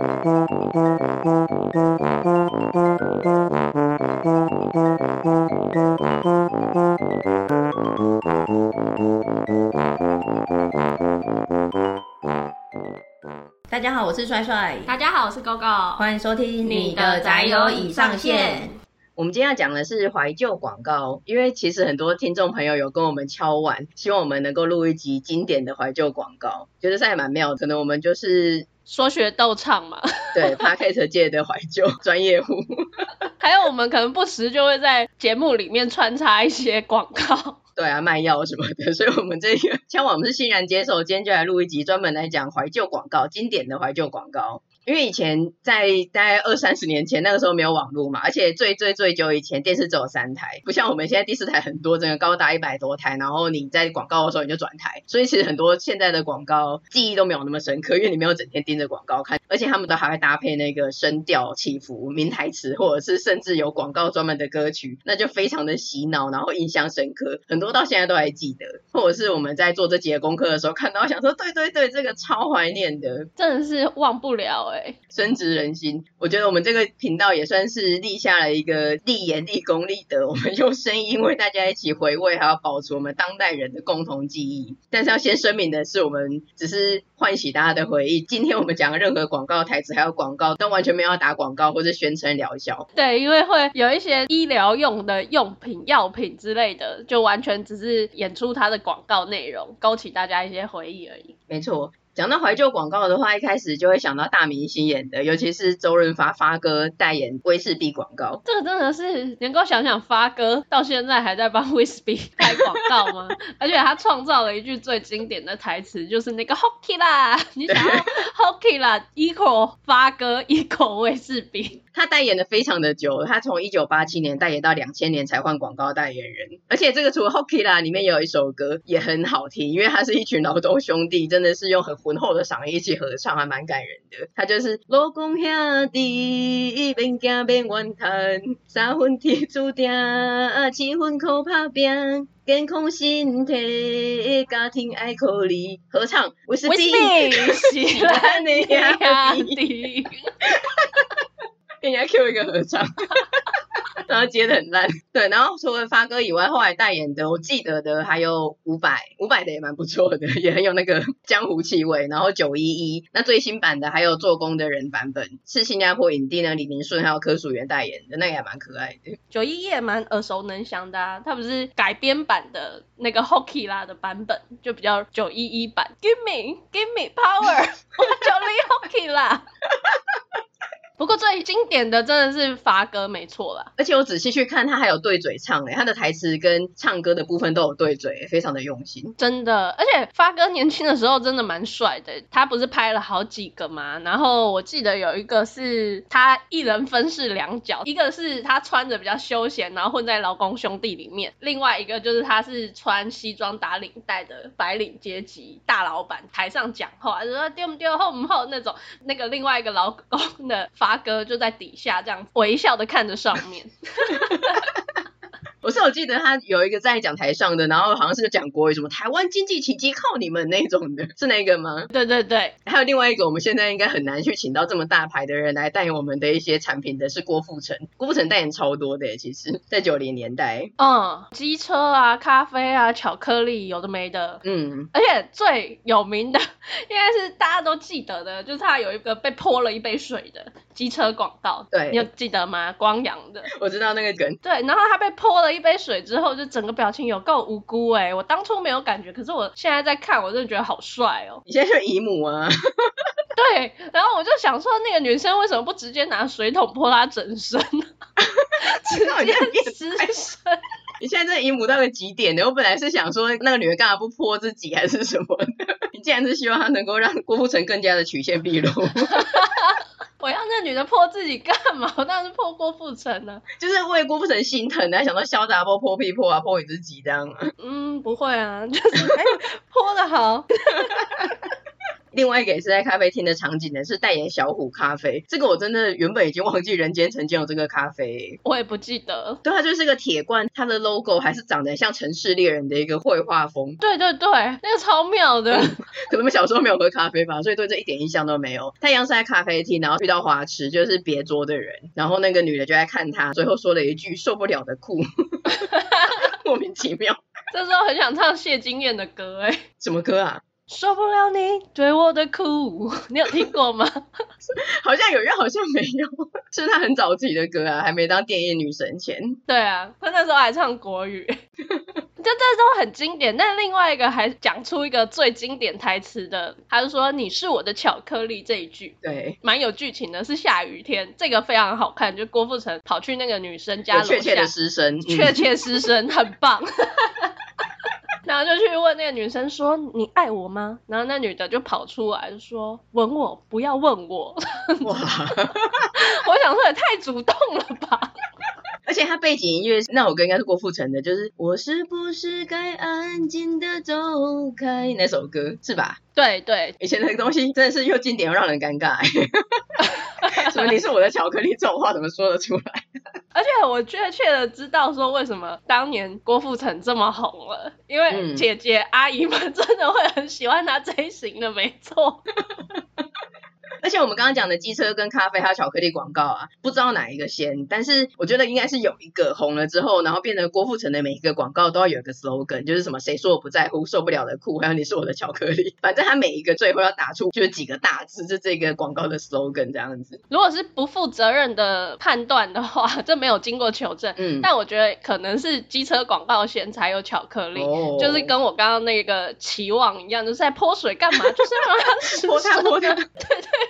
大家好，我是帅帅。大家好，我是 GoGo。欢迎收听你的宅友已上线。我们今天要讲的是怀旧广告，因为其实很多听众朋友有跟我们敲碗，希望我们能够录一集经典的怀旧广告，觉得这还蛮妙。可能我们就是说学逗唱嘛，对 Podcast 界的怀旧专业户。还有我们可能不时就会在节目里面穿插一些广告，对啊，卖药什么的。所以我们这个敲碗我们是欣然接受，今天就来录一集专门来讲怀旧广告，经典的怀旧广告。因为以前在大概二三十年前，那个时候没有网络嘛，而且最最最久以前电视只有三台，不像我们现在第四台很多，整个高达一百多台，然后你在广告的时候你就转台，所以其实很多现在的广告记忆都没有那么深刻，因为你没有整天盯着广告看，而且他们都还会搭配那个声调起伏、名台词，或者是甚至有广告专门的歌曲，那就非常的洗脑，然后印象深刻，很多到现在都还记得，或者是我们在做这几个功课的时候看到，想说对对对，这个超怀念的，真的是忘不了哎、深植人心，我觉得我们这个频道也算是立下了一个立言、立功、立德。我们用声音为大家一起回味，还要保存我们当代人的共同记忆。但是要先声明的是，我们只是唤起大家的回忆。今天我们讲的任何广告台词还有广告，都完全没有要打广告或者宣称疗效。对，因为会有一些医疗用的用品、药品之类的，就完全只是演出它的广告内容，勾起大家一些回忆而已。没错。讲到怀旧广告的话，一开始就会想到大明星演的，尤其是周润发发哥代言威士忌广告。这个真的是能够想想发哥到现在还在帮威士忌拍广告吗？而且他创造了一句最经典的台词，就是那个 Hockey 啦，你想要 Hockey 啦，equal 发哥 equal 威士忌。他代言的非常的久，他从一九八七年代言到两千年才换广告代言人。而且这个除了 Hockey 啦，里面也有一首歌也很好听，因为他是一群劳动兄弟，真的是用很浑厚的嗓音一起合唱，还蛮感人的。他就是老公兄弟，边走边怨叹，三分天注定，七分靠打拼，健康身体，家庭爱靠你，合唱威士忌，喜欢你 兄弟。人家 Q 一个合唱，然后接的很烂。对，然后除了发哥以外，后来代言的，我记得的还有伍佰，伍佰的也蛮不错的，也很有那个江湖气味。然后九一一，那最新版的还有做工的人版本，是新加坡影帝呢李明顺还有柯淑媛代言的，那个也蛮可爱的。九一一也蛮耳熟能详的啊，他不是改编版的那个 Hockey 啦的版本，就比较九一一版。Give me, give me power，我九零 Hockey 啦。不过最经典的真的是发哥没错啦，而且我仔细去看，他还有对嘴唱诶，他的台词跟唱歌的部分都有对嘴，非常的用心。真的，而且发哥年轻的时候真的蛮帅的，他不是拍了好几个吗？然后我记得有一个是他一人分饰两角，一个是他穿着比较休闲，然后混在劳工兄弟里面；另外一个就是他是穿西装打领带的白领阶级大老板，台上讲话就说丢不丢后不后那种，那个另外一个劳工的发。阿哥就在底下这样微笑的看着上面。我是有记得他有一个在讲台上的，然后好像是讲国语，什么台湾经济奇迹靠你们那种的，是那个吗？对对对，还有另外一个，我们现在应该很难去请到这么大牌的人来代言我们的一些产品的是郭富城，郭富城代言超多的，其实，在九零年代，嗯，机车啊，咖啡啊，巧克力，有的没的，嗯，而且最有名的应该是大家都记得的，就是他有一个被泼了一杯水的机车广告，对，你有记得吗？光阳的，我知道那个梗，对，然后他被泼了。一杯水之后，就整个表情有够无辜哎、欸！我当初没有感觉，可是我现在在看，我真的觉得好帅哦、喔。你现在是姨母啊？对，然后我就想说，那个女生为什么不直接拿水桶泼她整身？直接湿身。你现在这姨母到个极点的，我本来是想说，那个女人干嘛不泼自己，还是什么的？你竟然是希望他能够让郭富城更加的曲线毕露。我要那女的泼自己干嘛？我当然是泼郭富城呢，就是为郭富城心疼，还想到潇洒泼泼屁泼啊泼你自己这样。嗯，不会啊，就是哎泼的好。另外一个也是在咖啡厅的场景呢，是代言小虎咖啡。这个我真的原本已经忘记人间曾经有这个咖啡，我也不记得。对，它就是个铁罐，它的 logo 还是长得像城市猎人的一个绘画风。对对对，那个超妙的。可能我们小时候没有喝咖啡吧，所以对这一点印象都没有。他一样是在咖啡厅，然后遇到花痴，就是别桌的人，然后那个女的就在看他，最后说了一句受不了的酷，莫名其妙。这时候很想唱谢金燕的歌，哎，什么歌啊？受不了你对我的苦，你有听过吗？好像有，又好像没有。是他很早自己的歌啊，还没当电音女神前。对啊，他那时候还唱国语，就这都很经典。但另外一个还讲出一个最经典台词的，他就说“你是我的巧克力”这一句，对，蛮有剧情的，是下雨天，这个非常好看。就郭富城跑去那个女生家楼下，确切的失声，确切失声，很棒。然后就去问那个女生说：“你爱我吗？”然后那女的就跑出来说：“吻我，不要问我。”哇！我想说也太主动了吧！而且他背景音乐那首歌应该是郭富城的，就是“我是不是该安静的走开”那首歌是吧？对对，以前那个东西真的是又经典又让人尴尬。什么？你是我的巧克力？这种话怎么说得出来？而且我确切的知道说为什么当年郭富城这么红了，因为姐姐阿姨们真的会很喜欢他这一型的，没错。而且我们刚刚讲的机车跟咖啡还有巧克力广告啊，不知道哪一个先，但是我觉得应该是有一个红了之后，然后变成郭富城的每一个广告都要有一个 slogan，就是什么谁说我不在乎，受不了的酷，还有你是我的巧克力，反正他每一个最后要打出就是几个大字，就这个广告的 slogan 这样子。如果是不负责任的判断的话，这没有经过求证，嗯，但我觉得可能是机车广告先才有巧克力，哦、就是跟我刚刚那个期望一样，就是在泼水干嘛？就是让他泼 他泼他，对 对。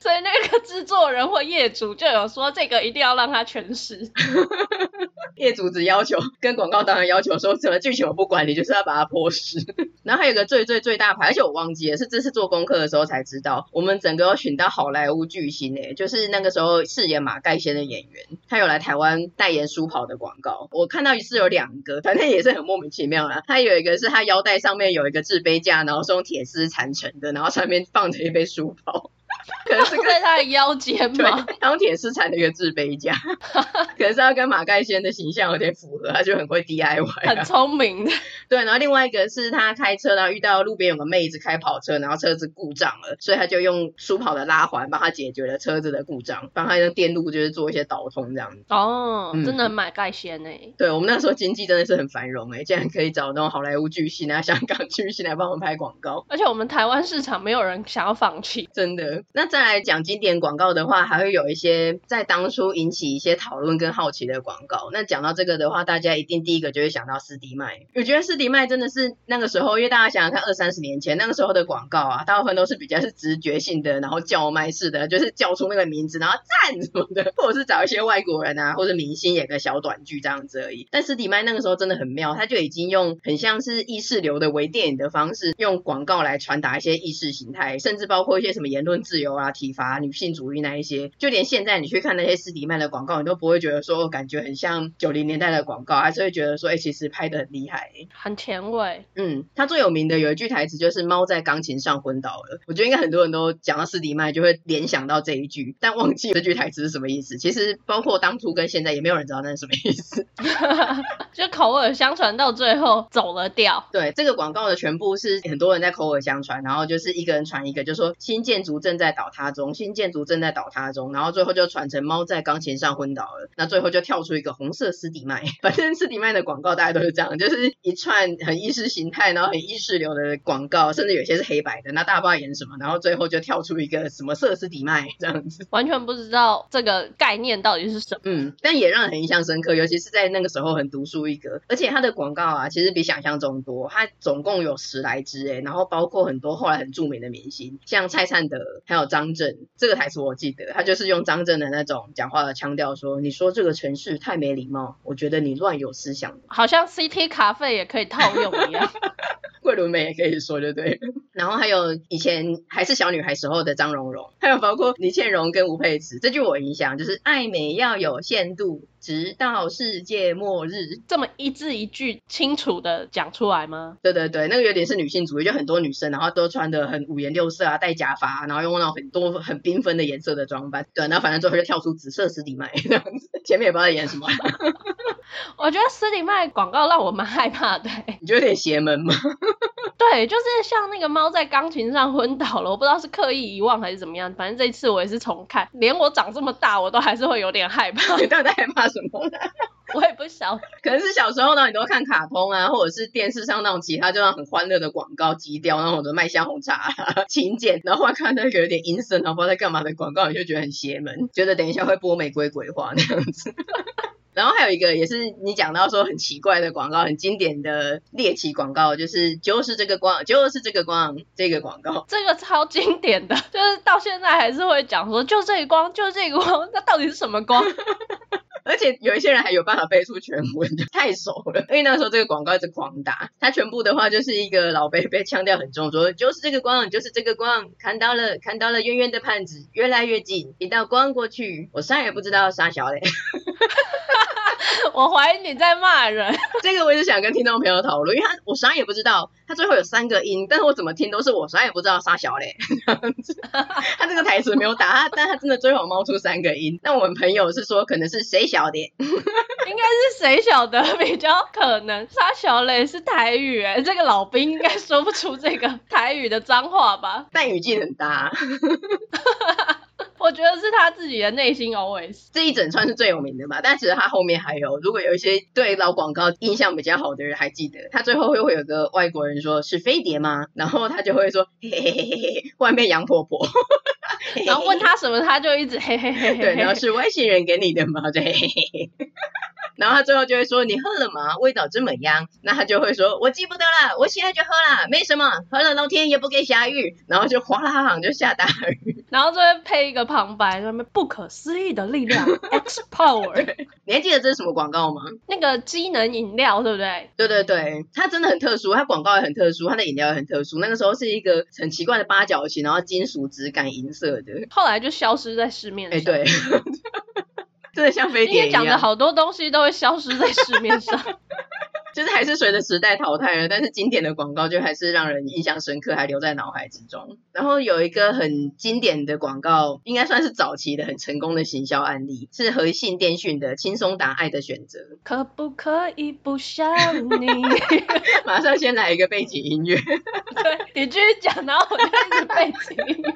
所以那个制作人或业主就有说，这个一定要让他全湿。业主只要求跟广告当然要求说，什么剧情我不管你，就是要把它泼湿。然后还有个最最最大牌，而且我忘记了，是这次做功课的时候才知道，我们整个要选到好莱坞巨星诶，就是那个时候饰演马盖先的演员，他有来台湾代言书跑的广告。我看到是有两个，反正也是很莫名其妙啦。他有一个是他腰带上面有一个制杯架，然后是用铁丝缠成的，然后上面放着一杯书跑。可能是 在他的腰间嘛，钢铁是产的一个制杯架，可能是要跟马盖先的形象有点符合，他就很会 DIY，很聪明的。对，然后另外一个是他开车，然后遇到路边有个妹子开跑车，然后车子故障了，所以他就用舒跑的拉环帮他解决了车子的故障，帮他用电路就是做一些导通这样子。哦，嗯、真的很马盖先呢。对，我们那时候经济真的是很繁荣哎，竟然可以找那种好莱坞巨星啊、香港巨星来帮我们拍广告，而且我们台湾市场没有人想要放弃，真的。那再来讲经典广告的话，还会有一些在当初引起一些讨论跟好奇的广告。那讲到这个的话，大家一定第一个就会想到斯迪麦。我觉得斯迪麦真的是那个时候，因为大家想想看，二三十年前那个时候的广告啊，大部分都是比较是直觉性的，然后叫卖式的，就是叫出那个名字，然后赞什么的，或者是找一些外国人啊，或者明星演个小短剧这样子而已。但斯迪麦那个时候真的很妙，他就已经用很像是意识流的微电影的方式，用广告来传达一些意识形态，甚至包括一些什么言论自由啊、体罚。女性主义那一些，就连现在你去看那些斯迪曼的广告，你都不会觉得说感觉很像九零年代的广告，还是会觉得说，哎、欸，其实拍的很厉害，很前卫。嗯，他最有名的有一句台词就是“猫在钢琴上昏倒了”，我觉得应该很多人都讲到斯迪曼就会联想到这一句，但忘记这句台词是什么意思。其实包括当初跟现在也没有人知道那是什么意思，就口耳相传到最后走了调。对，这个广告的全部是很多人在口耳相传，然后就是一个人传一个，就说新建筑正在倒塌中，新建筑正在倒塌中，然后最后就传成猫在钢琴上昏倒了。那最后就跳出一个红色斯迪麦，反正斯迪麦的广告大家都是这样，就是一串很意识形态，然后很意识流的广告，甚至有些是黑白的，那大家不知道演什么，然后最后就跳出一个什么色斯迪麦这样子，完全不知道这个概念到底是什么。嗯，但也让人很印象深刻，尤其是在那个时候很独树一格，而且它的广告啊，其实比想象中多，它总共有十来支诶，然后包括很多后来很著名的明星，像蔡灿德，还有张震，这个台词。我记得他就是用张震的那种讲话的腔调说：“你说这个城市太没礼貌，我觉得你乱有思想。”好像 CT 咖啡也可以套用一样。桂纶镁也可以说就对。然后还有以前还是小女孩时候的张榕容，还有包括李倩蓉跟吴佩慈，这句我印象就是爱美要有限度，直到世界末日。这么一字一句清楚的讲出来吗？对对对，那个有点是女性主义，就很多女生然后都穿的很五颜六色啊，戴假发、啊，然后用那种很多很缤纷的颜色的装扮。对，然后反正最后就跳出紫色史迪麦这样子，前面也不知道演什么。我觉得史迪麦广告让我蛮害怕的。你觉得有点邪门吗？对，就是像那个猫在钢琴上昏倒了，我不知道是刻意遗忘还是怎么样。反正这一次我也是重看，连我长这么大，我都还是会有点害怕。你到底在害怕什么？我也不晓得，可能是小时候呢，你都会看卡通啊，或者是电视上那种其他就那很欢乐的广告基调，然后的麦香红茶、啊、勤俭，然后看那个有点阴森，然后不知道在干嘛的广告，你就觉得很邪门，觉得等一下会播玫瑰鬼话那样子。然后还有一个也是你讲到说很奇怪的广告，很经典的猎奇广告，就是就是这个光，就是这个光，这个广告，这个超经典的，就是到现在还是会讲说，就这个光，就这个光，那到底是什么光？而且有一些人还有办法背出全文，太熟了。因为那时候这个广告一直狂打，他全部的话就是一个老伯伯腔调很重，说就是这个光，就是这个光，看到了，看到了圆圆的盘子，越来越近，一道光过去，我啥也不知道，傻小嘞。我怀疑你在骂人。这个我也是想跟听众朋友讨论，因为他我啥也不知道，他最后有三个音，但是我怎么听都是我啥也不知道，杀小嘞。他这个台词没有打他，但他真的最后冒出三个音。那我们朋友是说可能是谁小的？应该是谁晓得比较可能。沙小磊是台语哎，这个老兵应该说不出这个台语的脏话吧？但语境很搭。我觉得是他自己的内心 always 这一整串是最有名的嘛。但其实他后面还有，如果有一些对老广告印象比较好的人还记得，他最后会会有个外国人说是飞碟吗？然后他就会说嘿嘿嘿嘿嘿，外面杨婆婆，然后问他什么，他就一直嘿嘿嘿嘿，对，然后是外星人给你的吗？就嘿嘿嘿。然后他最后就会说：“你喝了吗？味道怎么样？”那他就会说：“我记不得了，我现在就喝了，没什么，喝了老天也不给下雨。”然后就哗啦啦就下大雨，然后就会配一个旁白，上面不可思议的力量，X Power。你还记得这是什么广告吗？那个机能饮料，对不对？对对对，它真的很特殊，它广告也很特殊，它的饮料也很特殊。那个时候是一个很奇怪的八角形，然后金属质感银色的，后来就消失在市面上。哎，对。真的像飞碟一样，讲的好多东西都会消失在市面上，就是还是随着时代淘汰了，但是经典的广告就还是让人印象深刻，还留在脑海之中。然后有一个很经典的广告，应该算是早期的很成功的行销案例，是和信电讯的轻松答爱的选择。可不可以不想你？马上先来一个背景音乐。对，你继续讲，然后我就开始背景音乐。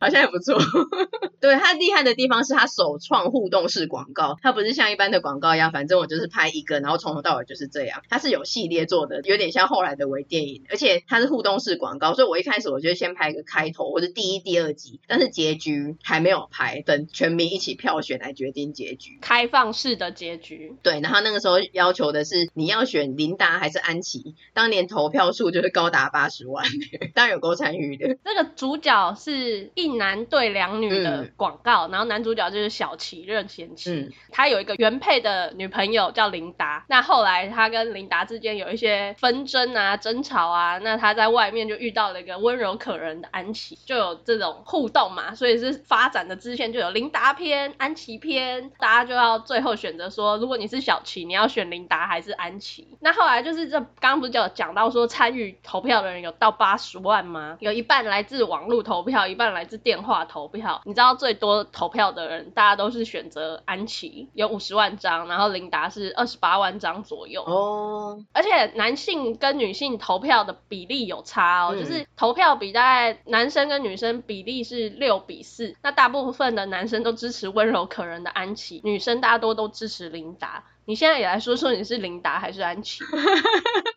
好像也不错，对，它厉害的地方是它首创互动式广告，它不是像一般的广告一样，反正我就是拍一个，然后从头到尾就是这样，它是有系列做的，有点像后来的微电影，而且它是互动式广告，所以我一开始我就先拍一个开头或者第一、第二集，但是结局还没有拍，等全民一起票选来决定结局，开放式的结局。对，然后那个时候要求的是你要选琳达还是安琪，当年投票数就是高达八十万，当然有够参与的。那个主角是一。男对两女的广告，嗯，然后男主角就是小齐任贤齐，他有一个原配的女朋友叫琳达，那后来他跟琳达之间有一些纷争啊、争吵啊，那他在外面就遇到了一个温柔可人的安琪，就有这种互动嘛，所以是发展的支线就有琳达篇、安琪篇，大家就要最后选择说，如果你是小齐，你要选琳达还是安琪？那后来就是这刚刚不是就有讲到说参与投票的人有到八十万吗？有一半来自网络投票，一半来自电话投票，你知道最多投票的人，大家都是选择安琪，有五十万张，然后琳达是二十八万张左右哦。而且男性跟女性投票的比例有差哦，嗯、就是投票比大概男生跟女生比例是六比四，那大部分的男生都支持温柔可人的安琪，女生大多都支持琳达。你现在也来说说你是琳达还是安琪？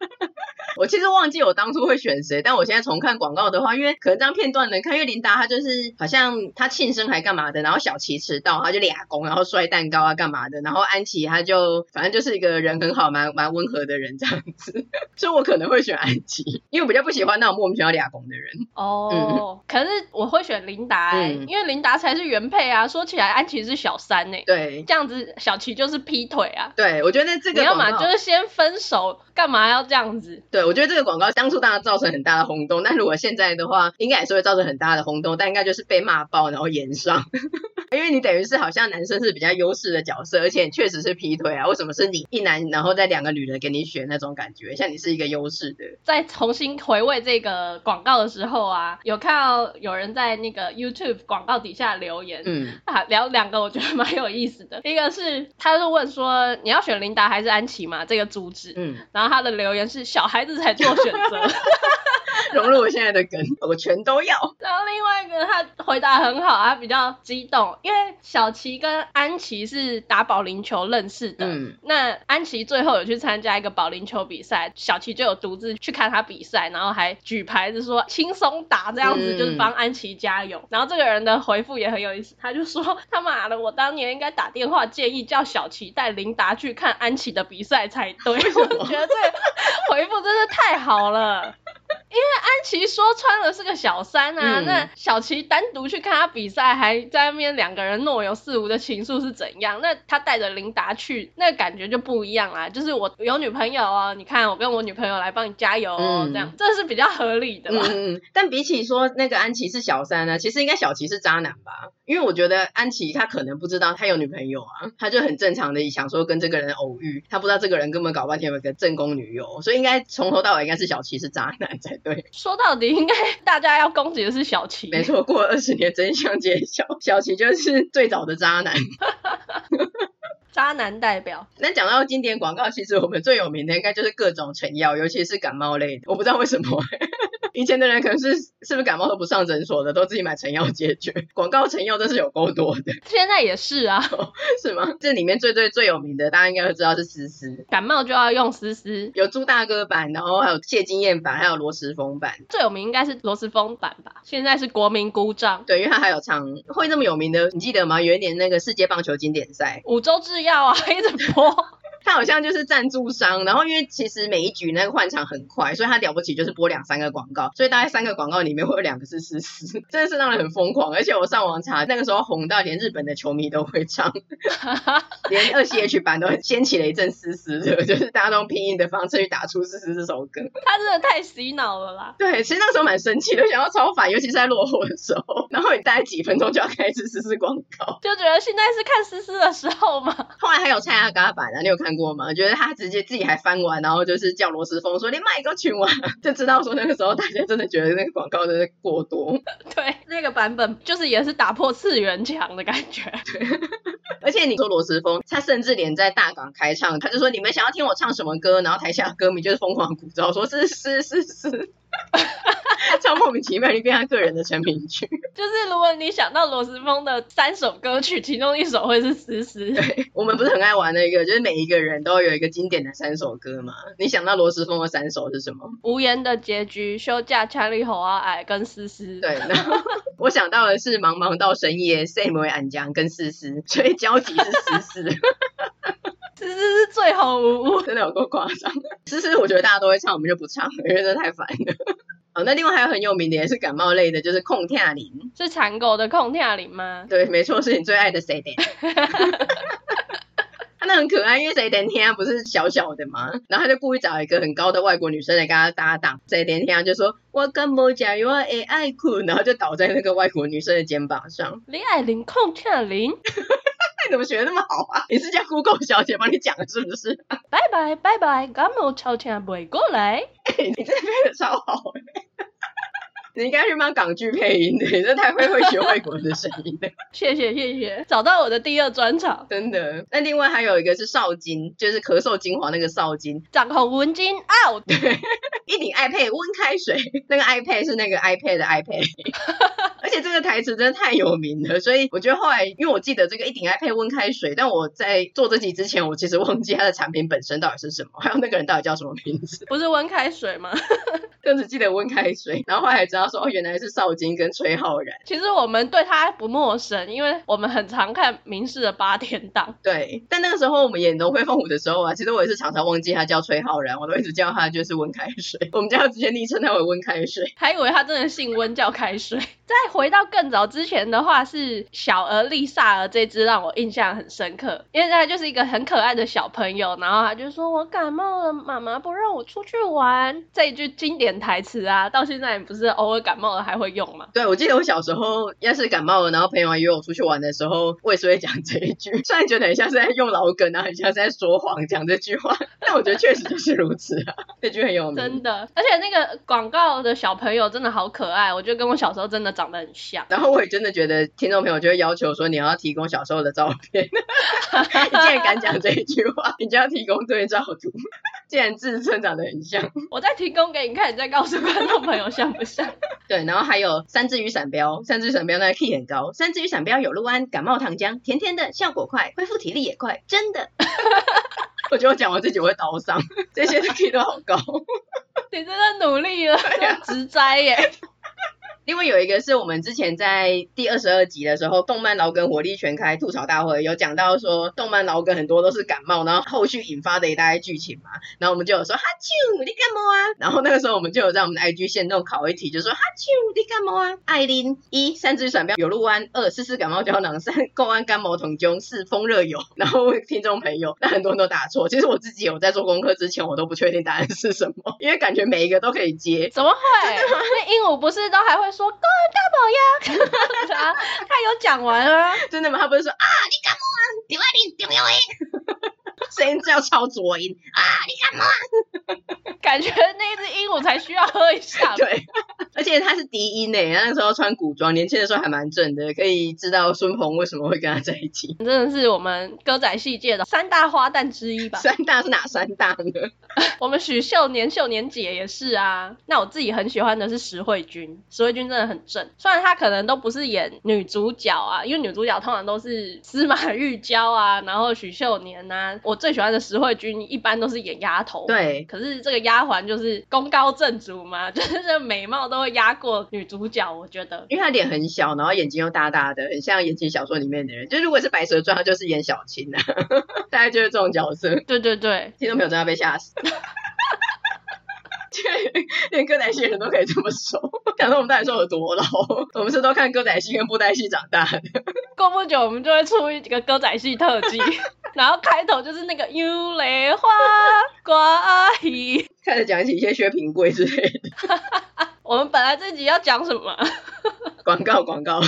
我其实忘记我当初会选谁，但我现在重看广告的话，因为可能这样片段能看，因为琳达她就是好像她庆生还干嘛的，然后小琪迟到，她就俩公，然后摔蛋糕啊干嘛的，然后安琪她就反正就是一个人很好、蛮蛮温和的人这样子，所以我可能会选安琪，因为我比较不喜欢那种莫名其妙俩公的人。哦，嗯、可是我会选琳达、欸嗯，因为琳达才是原配啊。说起来，安琪是小三呢、欸。对，这样子小琪就是劈腿啊。对，我觉得这个你要嘛就是先分手，干嘛要这样子？对。我觉得这个广告当初当然造成很大的轰动，但如果现在的话，应该也是会造成很大的轰动，但应该就是被骂爆，然后炎上。因为你等于是好像男生是比较优势的角色，而且确实是劈腿啊，为什么是你一男，然后再两个女人给你选那种感觉，像你是一个优势的。在重新回味这个广告的时候啊，有看到有人在那个 YouTube 广告底下留言，嗯，啊，聊两个我觉得蛮有意思的，一个是他是问说你要选琳达还是安琪嘛，这个主旨，嗯，然后他的留言是小孩子才做选择。融入我现在的梗，我全都要。然后另外一个他回答很好，他比较激动，因为小琪跟安琪是打保龄球认识的。嗯。那安琪最后有去参加一个保龄球比赛，小琪就有独自去看他比赛，然后还举牌子说轻松打这样子，嗯、就是帮安琪加油。然后这个人的回复也很有意思，他就说他妈的，我当年应该打电话建议叫小琪带琳达去看安琪的比赛才对。我觉得这个 回复真是太好了。因为安琪说穿了是个小三啊，嗯、那小琪单独去看他比赛，还在那边两个人若有似无的情愫是怎样？那他带着琳达去，那感觉就不一样啦。就是我有女朋友哦，你看我跟我女朋友来帮你加油哦，嗯、这样这是比较合理的。嗯嗯。但比起说那个安琪是小三呢，其实应该小琪是渣男吧？因为我觉得安琪他可能不知道他有女朋友啊，他就很正常的想说跟这个人偶遇，他不知道这个人根本搞半天有个正宫女友，所以应该从头到尾应该是小七是渣男才对。说到底，应该大家要攻击的是小七。没错，过了二十年，真相揭晓，小七就是最早的渣男。渣男代表。那讲到经典广告，其实我们最有名的应该就是各种成药，尤其是感冒类的。我不知道为什么。以前的人可能是是不是感冒都不上诊所的，都自己买成药解决。广告成药真是有够多的，现在也是啊，是吗？这里面最最最有名的，大家应该都知道是思思。感冒就要用思思，有朱大哥版，然后还有谢金燕版，还有罗时丰版。最有名应该是罗时丰版吧？现在是国民姑丈。对，因为他还有唱会那么有名的，你记得吗？有一年那个世界棒球经典赛，五洲制药啊，一直播。他好像就是赞助商，然后因为其实每一局那个换场很快，所以他了不起就是播两三个广告，所以大概三个广告里面会有两个是丝丝，真的是让人很疯狂。而且我上网查，那个时候红到连日本的球迷都会唱，连二 C H 版都掀起了一阵丝丝热，就是大家都用拼音的方式去打出丝丝这首歌。他真的太洗脑了啦！对，其实那时候蛮生气的，想要超反，尤其是在落后的时候，然后你大概几分钟就要开一次丝丝广告，就觉得现在是看丝丝的时候嘛。后来还有蔡阿嘎版啊，你有看过吗？觉得他直接自己还翻完，然后就是叫罗时丰说：“你卖个群啊！”就知道说那个时候大家真的觉得那个广告真的过多。对，那个版本就是也是打破次元墙的感觉。对，而且你说罗时丰，他甚至连在大港开唱，他就说：“你们想要听我唱什么歌？”然后台下歌迷就是疯狂鼓噪，说是是是是。超莫名其妙，你变他个人的成名曲。就是如果你想到罗时丰的三首歌曲，其中一首会是思思。对，我们不是很爱玩那个，就是每一个人都有一个经典的三首歌嘛。你想到罗时丰的三首是什么？无言的结局、休假、强力猴啊，矮跟思思。对，然后 我想到的是茫茫到深夜，Same 为安江跟思思，所以交集是思思。思思是最好无误，真的有够夸张。思思我觉得大家都会唱，我们就不唱了，因为真的太烦了。哦，那另外还有很有名的也是感冒类的，就是控跳铃，是蚕狗的控跳铃吗？对，没错，是你最爱的谁点？他那很可爱，因为谁点天不是小小的嘛，然后他就故意找一个很高的外国女生来跟他搭档，谁点天就说我跟不加油，我爱爱哭，然后就倒在那个外国女生的肩膀上。李爱玲控跳林，你怎么学那么好啊？你是叫 Google 小姐帮你讲的，是不是？拜拜拜拜，感冒超强不会过来。欸、你这配的超好哎。你应该去帮港剧配音的，你这太会会学外国人的声音了。谢谢谢谢，找到我的第二专场，真的。那另外还有一个是少金，就是咳嗽精华那个少金。长红文金 out，对，一顶 iPad 温开水，那个 iPad 是那个 iPad 的 iPad。而且这个台词真的太有名了，所以我觉得后来，因为我记得这个一顶 iPad 温开水，但我在做这集之前，我其实忘记它的产品本身到底是什么，还有那个人到底叫什么名字？不是温开水吗？就只记得温开水，然后后来才知道。道说哦，原来是邵京跟崔浩然。其实我们对他不陌生，因为我们很常看明视的八点档。对，但那个时候我们演龙飞凤舞的时候啊，其实我也是常常忘记他叫崔浩然，我都一直叫他就是温开水。我们家直接昵称他为温开水，还以为他真的姓温叫开水。再回到更早之前的话，是小儿丽萨儿这只让我印象很深刻，因为他就是一个很可爱的小朋友，然后他就说：“我感冒了，妈妈不让我出去玩。”这一句经典台词啊，到现在也不是偶尔感冒了还会用吗？对，我记得我小时候要是感冒了，然后朋友约我出去玩的时候，我也是会讲这一句，虽然觉得很像是在用老梗啊，很像是在说谎讲这句话，但我觉得确实就是如此啊，这句很有名。真的，而且那个广告的小朋友真的好可爱，我觉得跟我小时候真的长得很像。然后我也真的觉得听众朋友就会要求说，你要提供小时候的照片，你竟然敢讲这一句话，你就要提供对照图。既然自称长得很像，我再提供给你看，你再告诉观众朋友像不像？对，然后还有三只雨伞标，三只雨伞标那个 key 很高，三只雨伞标有鹿安感冒糖浆，甜甜的，效果快，恢复体力也快，真的。我觉得我讲完这句我会刀伤，这些的 key 都好高。你真的努力了，直栽耶。因为有一个是我们之前在第二十二集的时候，动漫老梗火力全开吐槽大会有讲到说，动漫老梗很多都是感冒，然后后续引发的一大堆剧情嘛，然后我们就有说哈啾，你感冒啊？然后那个时候我们就有在我们的 IG 线那种考一题，就说哈啾，你感冒啊？艾琳一三只闪标有鹿安，二四四感冒胶囊，三购安干毛桶中，四风热油。然后听众朋友，那很多人都答错。其实我自己有在做功课之前，我都不确定答案是什么，因为感觉每一个都可以接。怎么会？那鹦鹉不是都还会说高恩大宝呀？他有讲完啊？真的吗？他不是说啊，你干嘛？丢啊？你重要诶。声音叫超浊音啊！你感冒啊？感觉那一只鹦鹉才需要喝一下。对，而且他是低音诶，那时候穿古装，年轻的时候还蛮正的，可以知道孙鹏为什么会跟他在一起。真的是我们歌仔戏界的三大花旦之一吧？三大是哪三大呢？我们许秀年、秀年姐也是啊。那我自己很喜欢的是石慧君，石慧君真的很正。虽然她可能都不是演女主角啊，因为女主角通常都是司马玉娇啊，然后许秀年啊。我最喜欢的石慧君一般都是演丫头。对。可是这个丫鬟就是功高震主嘛，就是这美貌都会压过女主角，我觉得。因为她脸很小，然后眼睛又大大的，很像言情小说里面的人。就如果是白蛇传，她就是演小青啊，大概就是这种角色。对对对，听众朋友真的被吓死。连歌仔戏人都可以这么熟，想说我们到底说有多老？我们是都看歌仔戏跟布袋戏长大的。过不久我们就会出一个歌仔戏特辑，然后开头就是那个幽雷花瓜姨，开始讲起一些薛平贵之类的。我们本来这集要讲什么？广告广告。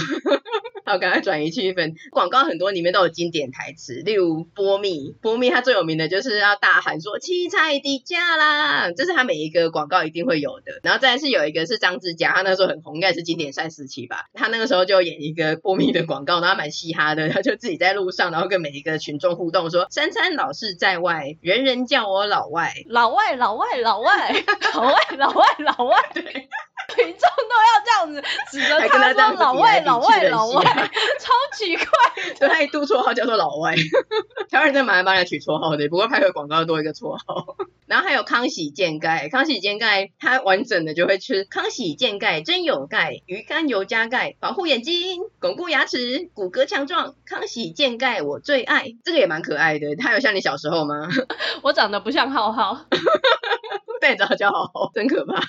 好，赶快转移气氛。广告很多，里面都有经典台词，例如波蜜，波蜜它最有名的就是要大喊说“七彩低价啦”，这是他每一个广告一定会有的。然后再来是有一个是张志佳，他那时候很红，应该是经典赛时期吧。他那个时候就演一个波蜜的广告，然后蛮嘻哈的，他就自己在路上，然后跟每一个群众互动说：“三餐老是在外，人人叫我老外，老外，老外，老外，老外，老外，老外。”对，群众都要这样子指着他说：“老外，老外，老外。” 超奇怪，就他一度绰号叫做老外，台湾人真蛮爱帮人取绰号的，不过拍个广告多一个绰号。然后还有康喜健钙，康喜健钙它完整的就会吃康喜健钙，真有钙，鱼肝油加钙，保护眼睛，巩固牙齿，骨骼强壮。康喜健钙我最爱，这个也蛮可爱的。它有像你小时候吗？我长得不像浩浩。但你知道叫好好，真可怕。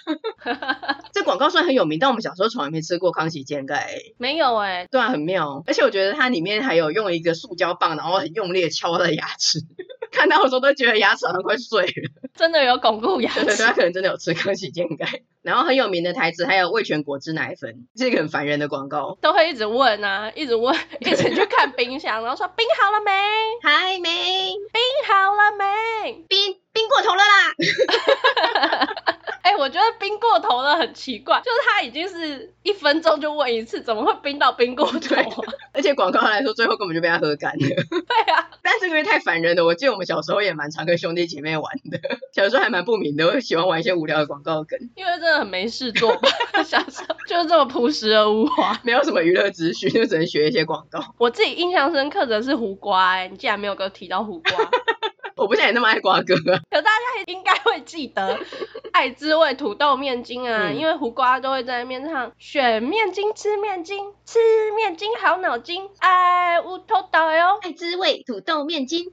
这广告虽然很有名，但我们小时候从来没吃过康熙煎盖。没有哎、欸，对啊，很妙。而且我觉得它里面还有用一个塑胶棒，然后很用力的敲他的牙齿。看到的时候都觉得牙齿好像快碎了。真的有巩固牙齿。对，他可能真的有吃康喜健钙。然后很有名的台词还有味全果汁奶粉，是一个很烦人的广告。都会一直问啊，一直问，一直去看冰箱，然后说冰好了没？还没。冰好了没？冰。冰过头了啦！哎、欸，我觉得冰过头了很奇怪，就是他已经是一分钟就问一次，怎么会冰到冰过头啊？而且广告来说，最后根本就被他喝干了。对啊，但是因为太烦人了，我记得我们小时候也蛮常跟兄弟姐妹玩的，小时候还蛮不明的，我喜欢玩一些无聊的广告梗。因为真的很没事做吧，小时候就是这么朴实而无华，没有什么娱乐资讯，就只能学一些广告。我自己印象深刻的是胡瓜、你竟然没有给我提到胡瓜。我不像你那么爱瓜哥啊。可大家应该会记得 爱滋味土豆面筋啊，嗯、因为胡瓜都会在那边唱选面筋吃面筋，吃面筋好脑筋，爱乌头岛哟，爱滋味土豆面筋。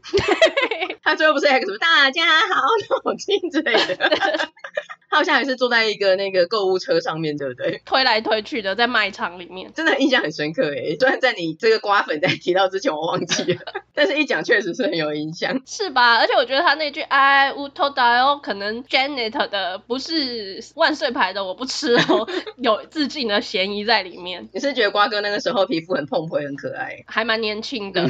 他最后不是还有个什么大家好脑筋之类的？他好像还是坐在一个那个购物车上面，对不对？推来推去的，在卖场里面，真的印象很深刻诶。虽然在你这个瓜粉在提到之前我忘记了，但是一讲确实是很有印象，是吧？而且我觉得他那句哎乌托达哦，可能 Janet 的不是万岁牌的，我不吃哦，有致敬的嫌疑在里面。你是觉得瓜哥那个时候皮肤很碰皮，很可爱，还蛮年轻的。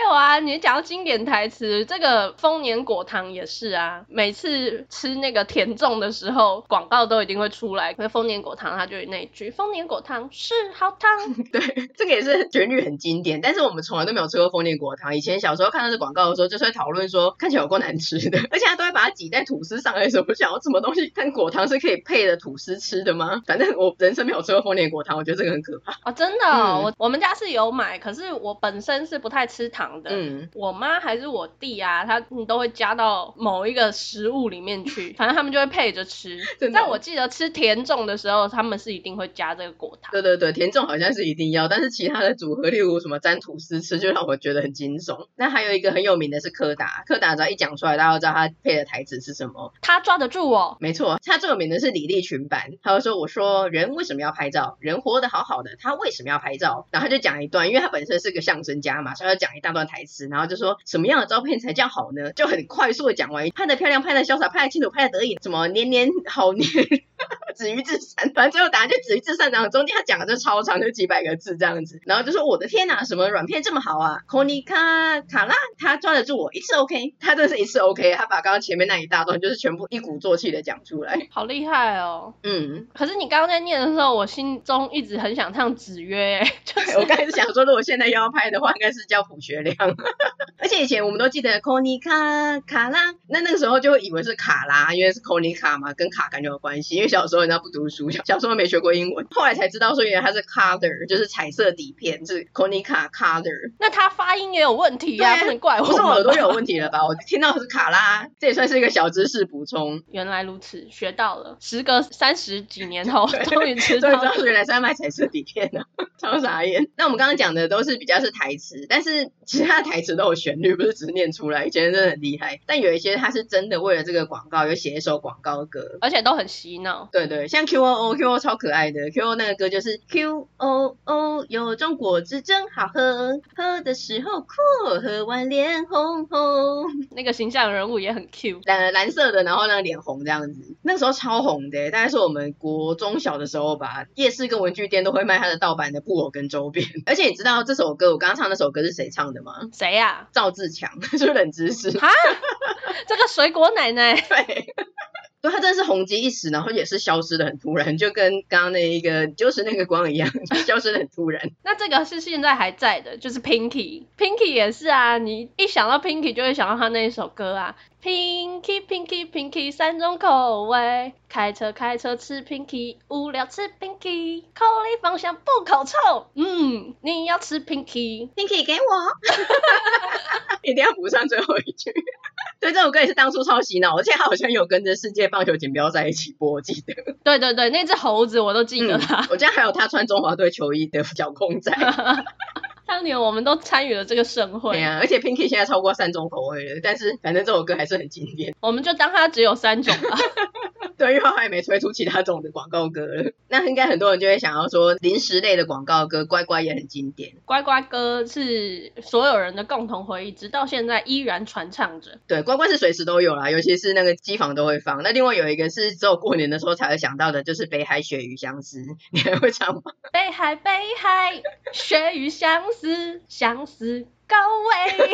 嗯还有啊，你讲到经典台词，这个丰年果糖也是啊。每次吃那个甜粽的时候，广告都一定会出来。可是丰年果糖，它就有那句“丰年果糖是好糖”。对，这个也是旋律很经典。但是我们从来都没有吃过丰年果糖。以前小时候看到这广告的时候，就是会讨论说看起来有够难吃的，而且他都会把它挤在吐司上，还是什么？想要什么东西？但果糖是可以配的吐司吃的吗？反正我人生没有吃过丰年果糖，我觉得这个很可怕。哦，真的、哦，嗯、我我们家是有买，可是我本身是不太吃糖。的，嗯，我妈还是我弟啊，他都会加到某一个食物里面去，反正他们就会配着吃。但我记得吃甜粽的时候，他们是一定会加这个果糖。对对对，甜粽好像是一定要，但是其他的组合，例如什么沾吐司吃，就让我觉得很惊悚。那还有一个很有名的是柯达，柯达只要一讲出来，大家都知道他配的台词是什么。他抓得住我。没错，他最有名的是李立群版，他就说：“我说人为什么要拍照？人活得好好的，他为什么要拍照？”然后他就讲一段，因为他本身是个相声家嘛，所以他讲一大段台词，然后。就说什么样的照片才叫好呢？就很快速的讲完，拍的漂亮，拍的潇洒，拍的清楚，拍的得意，什么年年好年，止于至善，反正最后答案就止于至善。然后中间他讲的就超长，就几百个字这样子。然后就说我的天哪，什么软片这么好啊？科尼卡卡拉，他抓得住我一次 OK，他真的是一次 OK，他把刚刚前面那一大段就是全部一鼓作气的讲出来，好厉害哦。嗯，可是你刚刚在念的时候，我心中一直很想唱子曰，就是我刚才是想说，如果现在又要拍的话，应该是叫卜学亮。而且以前我们都记得科尼卡卡拉，那那个时候就会以为是卡拉，因为是科尼卡嘛，跟卡感觉有关系。因为小时候人家不读书，小时候没学过英文，后来才知道说原来它是 color，就是彩色底片，是科尼卡 color。那它发音也有问题呀、啊，不能怪我。不是我耳朵有问题了吧？我听到的是卡拉，这也算是一个小知识补充。原来如此，学到了。时隔三十几年后，终于知道，终于知道原来是在卖彩色底片了，超傻眼。那我们刚刚讲的都是比较是台词，但是其他的台词都有旋律。不是只是念出来，以前真的很厉害。但有一些他是真的为了这个广告，有写一首广告歌，而且都很洗脑。对对，像 Q O O Q O 超可爱的 Q O 那个歌就是 Q O O 有种果汁真好喝，喝的时候酷，喝完脸红红。那个形象人物也很 Q，蓝蓝色的，然后那个脸红这样子，那个时候超红的，大概是我们国中小的时候吧，夜市跟文具店都会卖他的盗版的布偶跟周边。而且你知道这首歌，我刚刚唱那首歌是谁唱的吗？谁呀？赵。志强就 是冷知识啊，这个水果奶奶 对，对，他真的是红极一时，然后也是消失的很突然，就跟刚刚那一个就是那个光一样，消失的很突然。那这个是现在还在的，就是 Pinky，Pinky 也是啊，你一想到 Pinky 就会想到他那一首歌啊。Pinky Pinky Pinky 三种口味，开车开车吃 Pinky，无聊吃 Pinky，口里芳香不口臭。嗯，你要吃 Pinky，Pinky 给我，一定要补上最后一句。对，这首歌也是当初超洗脑，而且他好像有跟着世界棒球锦标赛一起播，我记得。对对对，那只猴子我都记得他。嗯、我家还有他穿中华队球衣的脚控仔。当年我们都参与了这个盛会，对啊，而且 Pinky 现在超过三种口味了，但是反正这首歌还是很经典。我们就当它只有三种吧。对，因为他也没推出其他种的广告歌了。那应该很多人就会想要说，零食类的广告歌，乖乖也很经典。乖乖歌是所有人的共同回忆，直到现在依然传唱着。对，乖乖是随时都有啦，尤其是那个机房都会放。那另外有一个是只有过年的时候才会想到的，就是北海鳕鱼相思，你还会唱吗？北海北海鳕鱼相思。思相思高危，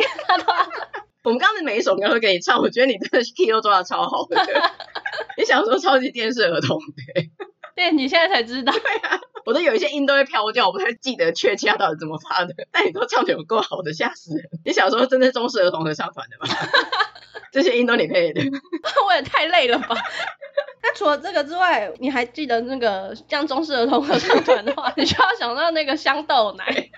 我们刚刚的每一首歌都给你唱，我觉得你这个 key 都做的超好的。你想说超级电视儿童的？对，你现在才知道。对啊，我都有一些音都会飘掉，我不太记得确切到底怎么发的。但你都唱的有够好的，吓死人！你小时候真的是中式儿童合唱团的吗？这些音都你配的？我也太累了吧。那除了这个之外，你还记得那个像中式儿童合唱团的话，你就要想到那个香豆奶。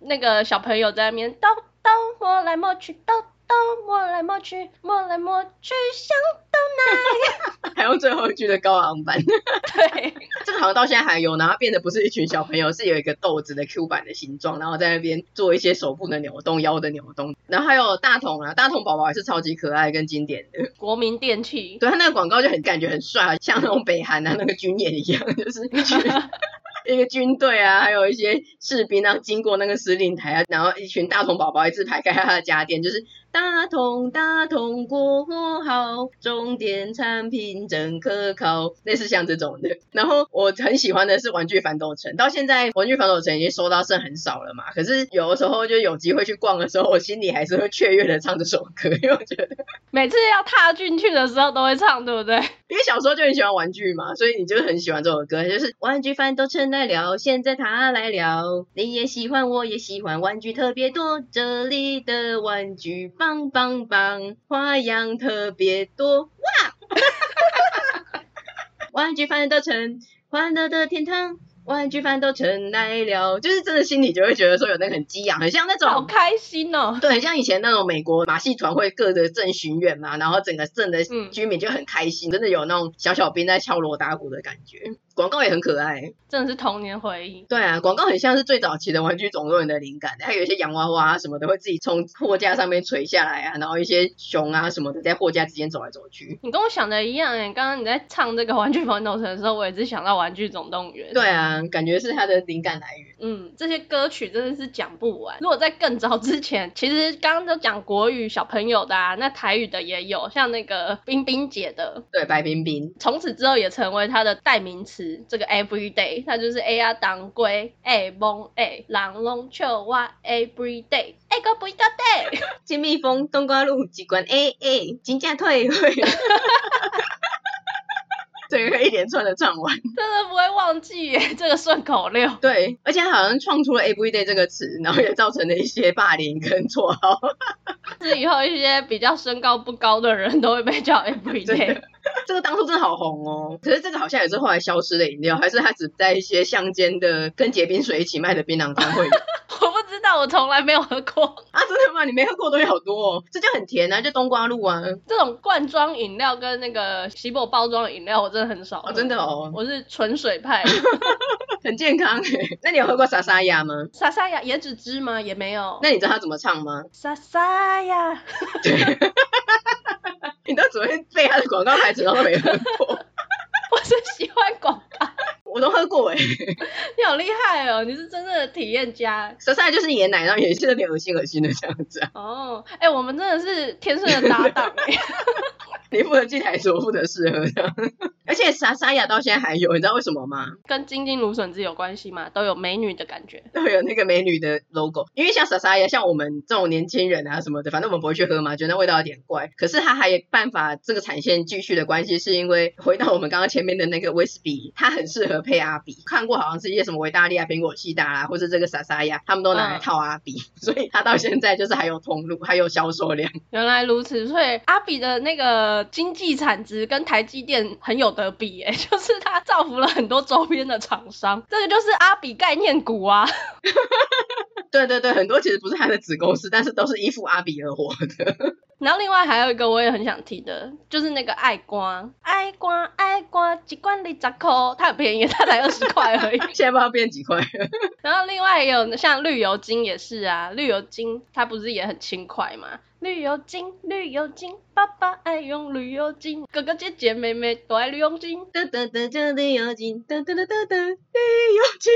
那个小朋友在那边，豆豆摸来摸去，豆动，摸来摸去，摸来摸去，想到哪里。还用最后一句的高昂版。对，这个好像到现在还有，然后变得不是一群小朋友，是有一个豆子的 Q 版的形状，然后在那边做一些手部的扭动、腰的扭动。然后还有大同啊，大同宝宝也是超级可爱跟经典的。国民电器，对，他那个广告就很感觉很帅，像那种北韩啊那个军演一样，就是一群 一个军队啊，还有一些士兵啊经过那个司令台啊，然后一群大同宝宝一字排开他的家电，就是。大同大同国好，重点产品真可靠，类似像这种的。然后我很喜欢的是玩具反斗城，到现在玩具反斗城已经收到剩很少了嘛。可是有的时候就有机会去逛的时候，我心里还是会雀跃的唱这首歌，因为我觉得 每次要踏进去的时候都会唱，对不对？因为小时候就很喜欢玩具嘛，所以你就很喜欢这首歌，就是玩具反斗城来了，现在他来了，你也喜欢，我也喜欢，玩具特别多，这里的玩具。棒棒棒，花样特别多哇！玩具反斗城，欢乐的天堂。玩具反斗城来了，就是真的心里就会觉得说有那个很激昂，很像那种好开心哦。对，很像以前那种美国马戏团会各个镇巡演嘛，然后整个镇的居民就很开心，嗯、真的有那种小小兵在敲锣打鼓的感觉。广告也很可爱，真的是童年回忆。对啊，广告很像是最早期的玩具总动员的灵感，还有一些洋娃娃什么的会自己从货架上面垂下来啊，然后一些熊啊什么的在货架之间走来走去。你跟我想的一样诶，刚刚你在唱这个玩具反斗城的时候，我也是想到玩具总动员。对啊，感觉是它的灵感来源。嗯，这些歌曲真的是讲不完。如果在更早之前，其实刚刚都讲国语小朋友的啊，那台语的也有，像那个冰冰姐的，对，白冰冰，从此之后也成为她的代名词。这个 everyday，它就是 A 啊当归 A 蒙 A，人拢笑我 everyday，哎个不一个 day，金蜜蜂冬瓜露几罐 A A，金价退会。这个一连串的唱完，真的不会忘记耶，这个顺口溜。对，而且好像创出了 everyday 这个词，然后也造成了一些霸凌跟绰号。是以后一些比较身高不高的人都会被叫 everyday。这个当初真的好红哦，可是这个好像也是后来消失的饮料，还是它只在一些乡间的跟结冰水一起卖的槟榔摊会有。我不知道，我从来没有喝过啊！真的吗？你没喝过东西好多哦，这就很甜啊，就冬瓜露啊。这种罐装饮料跟那个锡箔包装饮料，我真的很少。哦，真的哦，我是纯水派，很健康。那你有喝过莎莎亚吗？莎莎亚椰子汁吗？也没有。那你知道它怎么唱吗？莎莎亚。对。你都只会被他的广告牌子，然后都没喝过。我是喜欢广告。我都喝过哎，你好厉害哦！你是真正的体验家。莎莎就是椰奶，然后也是有点恶心恶心的这样子啊。哦，哎，我们真的是天生的搭档哎。你负责进台词，我负责试喝这样。而且莎莎雅到现在还有，你知道为什么吗？跟金金芦笋汁有关系吗？都有美女的感觉，都有那个美女的 logo。因为像莎莎雅，像我们这种年轻人啊什么的，反正我们不会去喝嘛，觉得那味道有点怪。可是它还有办法这个产线继续的关系，是因为回到我们刚刚前面的那个威士比，它很适合配阿比。看过好像是一些什么维大利亚苹果西达啊，或是这个莎莎呀，他们都拿来套阿比，嗯、所以他到现在就是还有通路，还有销售量。原来如此，所以阿比的那个经济产值跟台积电很有得比诶，就。是他造福了很多周边的厂商，这个就是阿比概念股啊。对对对，很多其实不是他的子公司，但是都是依附阿比而活的。然后另外还有一个我也很想提的，就是那个爱瓜，爱瓜爱瓜，一罐二十块，它很便宜，它才二十块而已。现在不知道变几块。然后另外也有像绿油精也是啊，绿油精它不是也很轻快吗？绿油精，绿油精，爸爸爱用绿油精，哥哥姐姐妹妹都爱绿油精。哒哒哒哒绿油精，哒哒哒哒哒绿油精。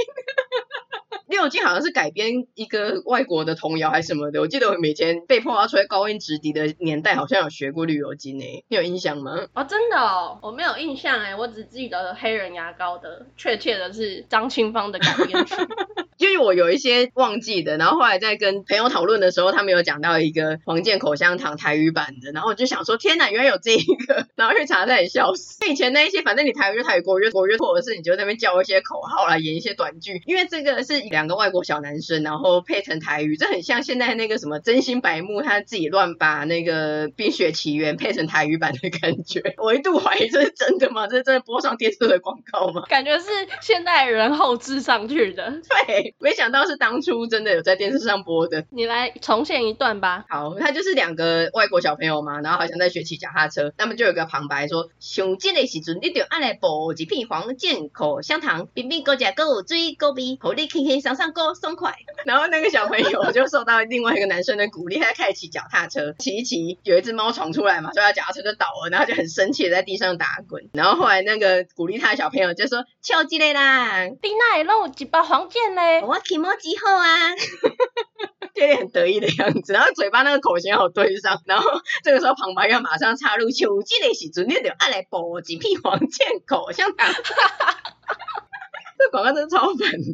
绿油精好像是改编一个外国的童谣还是什么的，我记得我以前被迫要吹高音直笛的年代，好像有学过绿油精诶，你有印象吗？哦，真的哦，我没有印象诶，我只记得黑人牙膏的，确切的是张清芳的改编曲。因为我有一些忘记的，然后后来在跟朋友讨论的时候，他们有讲到一个黄健口香糖台语版的，然后我就想说，天哪，原来有这一个，然后去查才笑死。以前那一些，反正你台语就台语，国语国语，或者是你就在那边叫一些口号来演一些短剧，因为这个是两个外国小男生，然后配成台语，这很像现在那个什么真心白木他自己乱把那个冰雪奇缘配成台语版的感觉。我一度怀疑这是真的吗？这是真的播上电视的广告吗？感觉是现代人后置上去的。对。没想到是当初真的有在电视上播的。你来重现一段吧。好，他就是两个外国小朋友嘛，然后好像在学骑脚踏车，他们就有个旁白说：“上这个时阵，你就爱来补一片黄健口香糖，冰冰高价高追高比，好你轻轻松松过松快。”然后那个小朋友就受到另外一个男生的鼓励，他开始骑脚踏车，骑一骑，有一只猫闯出来嘛，所以他脚踏车就倒了，然后就很生气的在地上打滚。然后后来那个鼓励他的小朋友就说：“笑几嘞啦，你哪会弄一包黄健呢？我期末之后啊。”有点很得意的样子，然后嘴巴那个口型好对上，然后这个时候旁白要马上插入，求这个时阵你就爱来补几片黄健口香糖。这广告真的超烦的，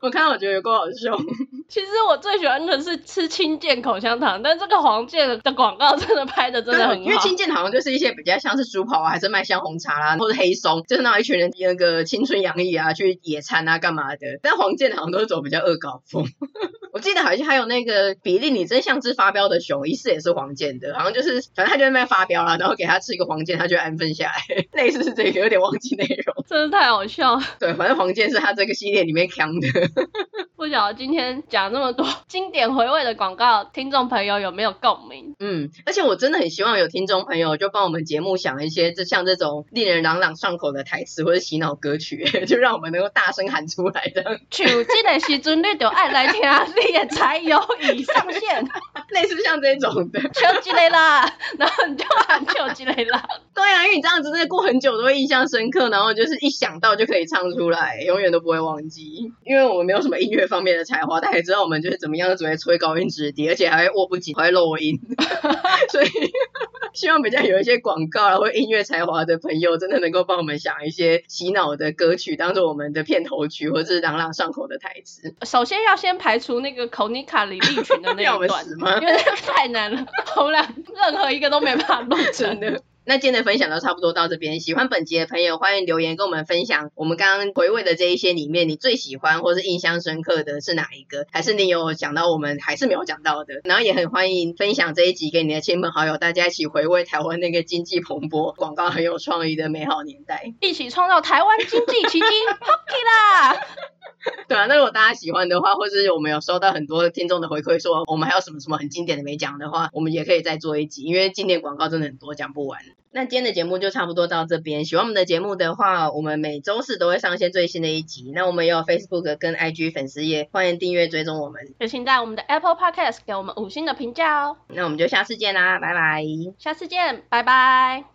我看到我觉得有够好笑。其实我最喜欢的是吃清健口香糖，但这个黄健的广告真的拍的真的很好。因为清健好像就是一些比较像是猪跑啊，还是卖香红茶啦、啊，或者黑松，就是那一群人那个青春洋溢啊，去野餐啊干嘛的。但黄健好像都是走比较恶搞风。我记得好像还有那个比利，你真像只发飙的熊，疑似也是黄健的，好像就是反正他就在那边发飙了，然后给他吃一个黄健，他就安分下来，类似是这个，有点忘记内容。真的太好笑。对，反正黄健是他这个系列里面强的。不晓得今天讲那么多经典回味的广告，听众朋友有没有共鸣？嗯，而且我真的很希望有听众朋友就帮我们节目想一些，就像这种令人朗朗上口的台词或者洗脑歌曲，就让我们能够大声喊出来的。像这个时阵你就爱来听，你也才有已上线，类似像这种的。笑起来啦，然后你就喊笑起来啦。对啊，因为你这样子，真的过很久都会印象深刻，然后就是一想到就可以唱出来，永远都不会忘记。因为我们没有什么音乐。方面的才华，大家也知道我们就是怎么样，只会吹高音直笛，而且还会握不紧，还会漏音。所 以希望比较有一些广告啊或音乐才华的朋友，真的能够帮我们想一些洗脑的歌曲，当做我们的片头曲，或者是朗朗上口的台词。首先要先排除那个口尼卡李立群的那一段，因为那个太难了，我们俩任何一个都没办法录真的。那今天的分享都差不多到这边，喜欢本集的朋友欢迎留言跟我们分享，我们刚刚回味的这一些里面，你最喜欢或是印象深刻的是哪一个？还是你有讲到我们还是没有讲到的？然后也很欢迎分享这一集给你的亲朋好友，大家一起回味台湾那个经济蓬勃、广告很有创意的美好年代，一起创造台湾经济奇迹，Hockey 啦！对啊，那如果大家喜欢的话，或者是我们有收到很多听众的回馈，说我们还有什么什么很经典的没讲的话，我们也可以再做一集，因为经典广告真的很多，讲不完。那今天的节目就差不多到这边。喜欢我们的节目的话，我们每周四都会上线最新的一集。那我们也有 Facebook 跟 IG 粉丝页，欢迎订阅追踪我们。也请在我们的 Apple Podcast 给我们五星的评价哦。那我们就下次见啦，拜拜。下次见，拜拜。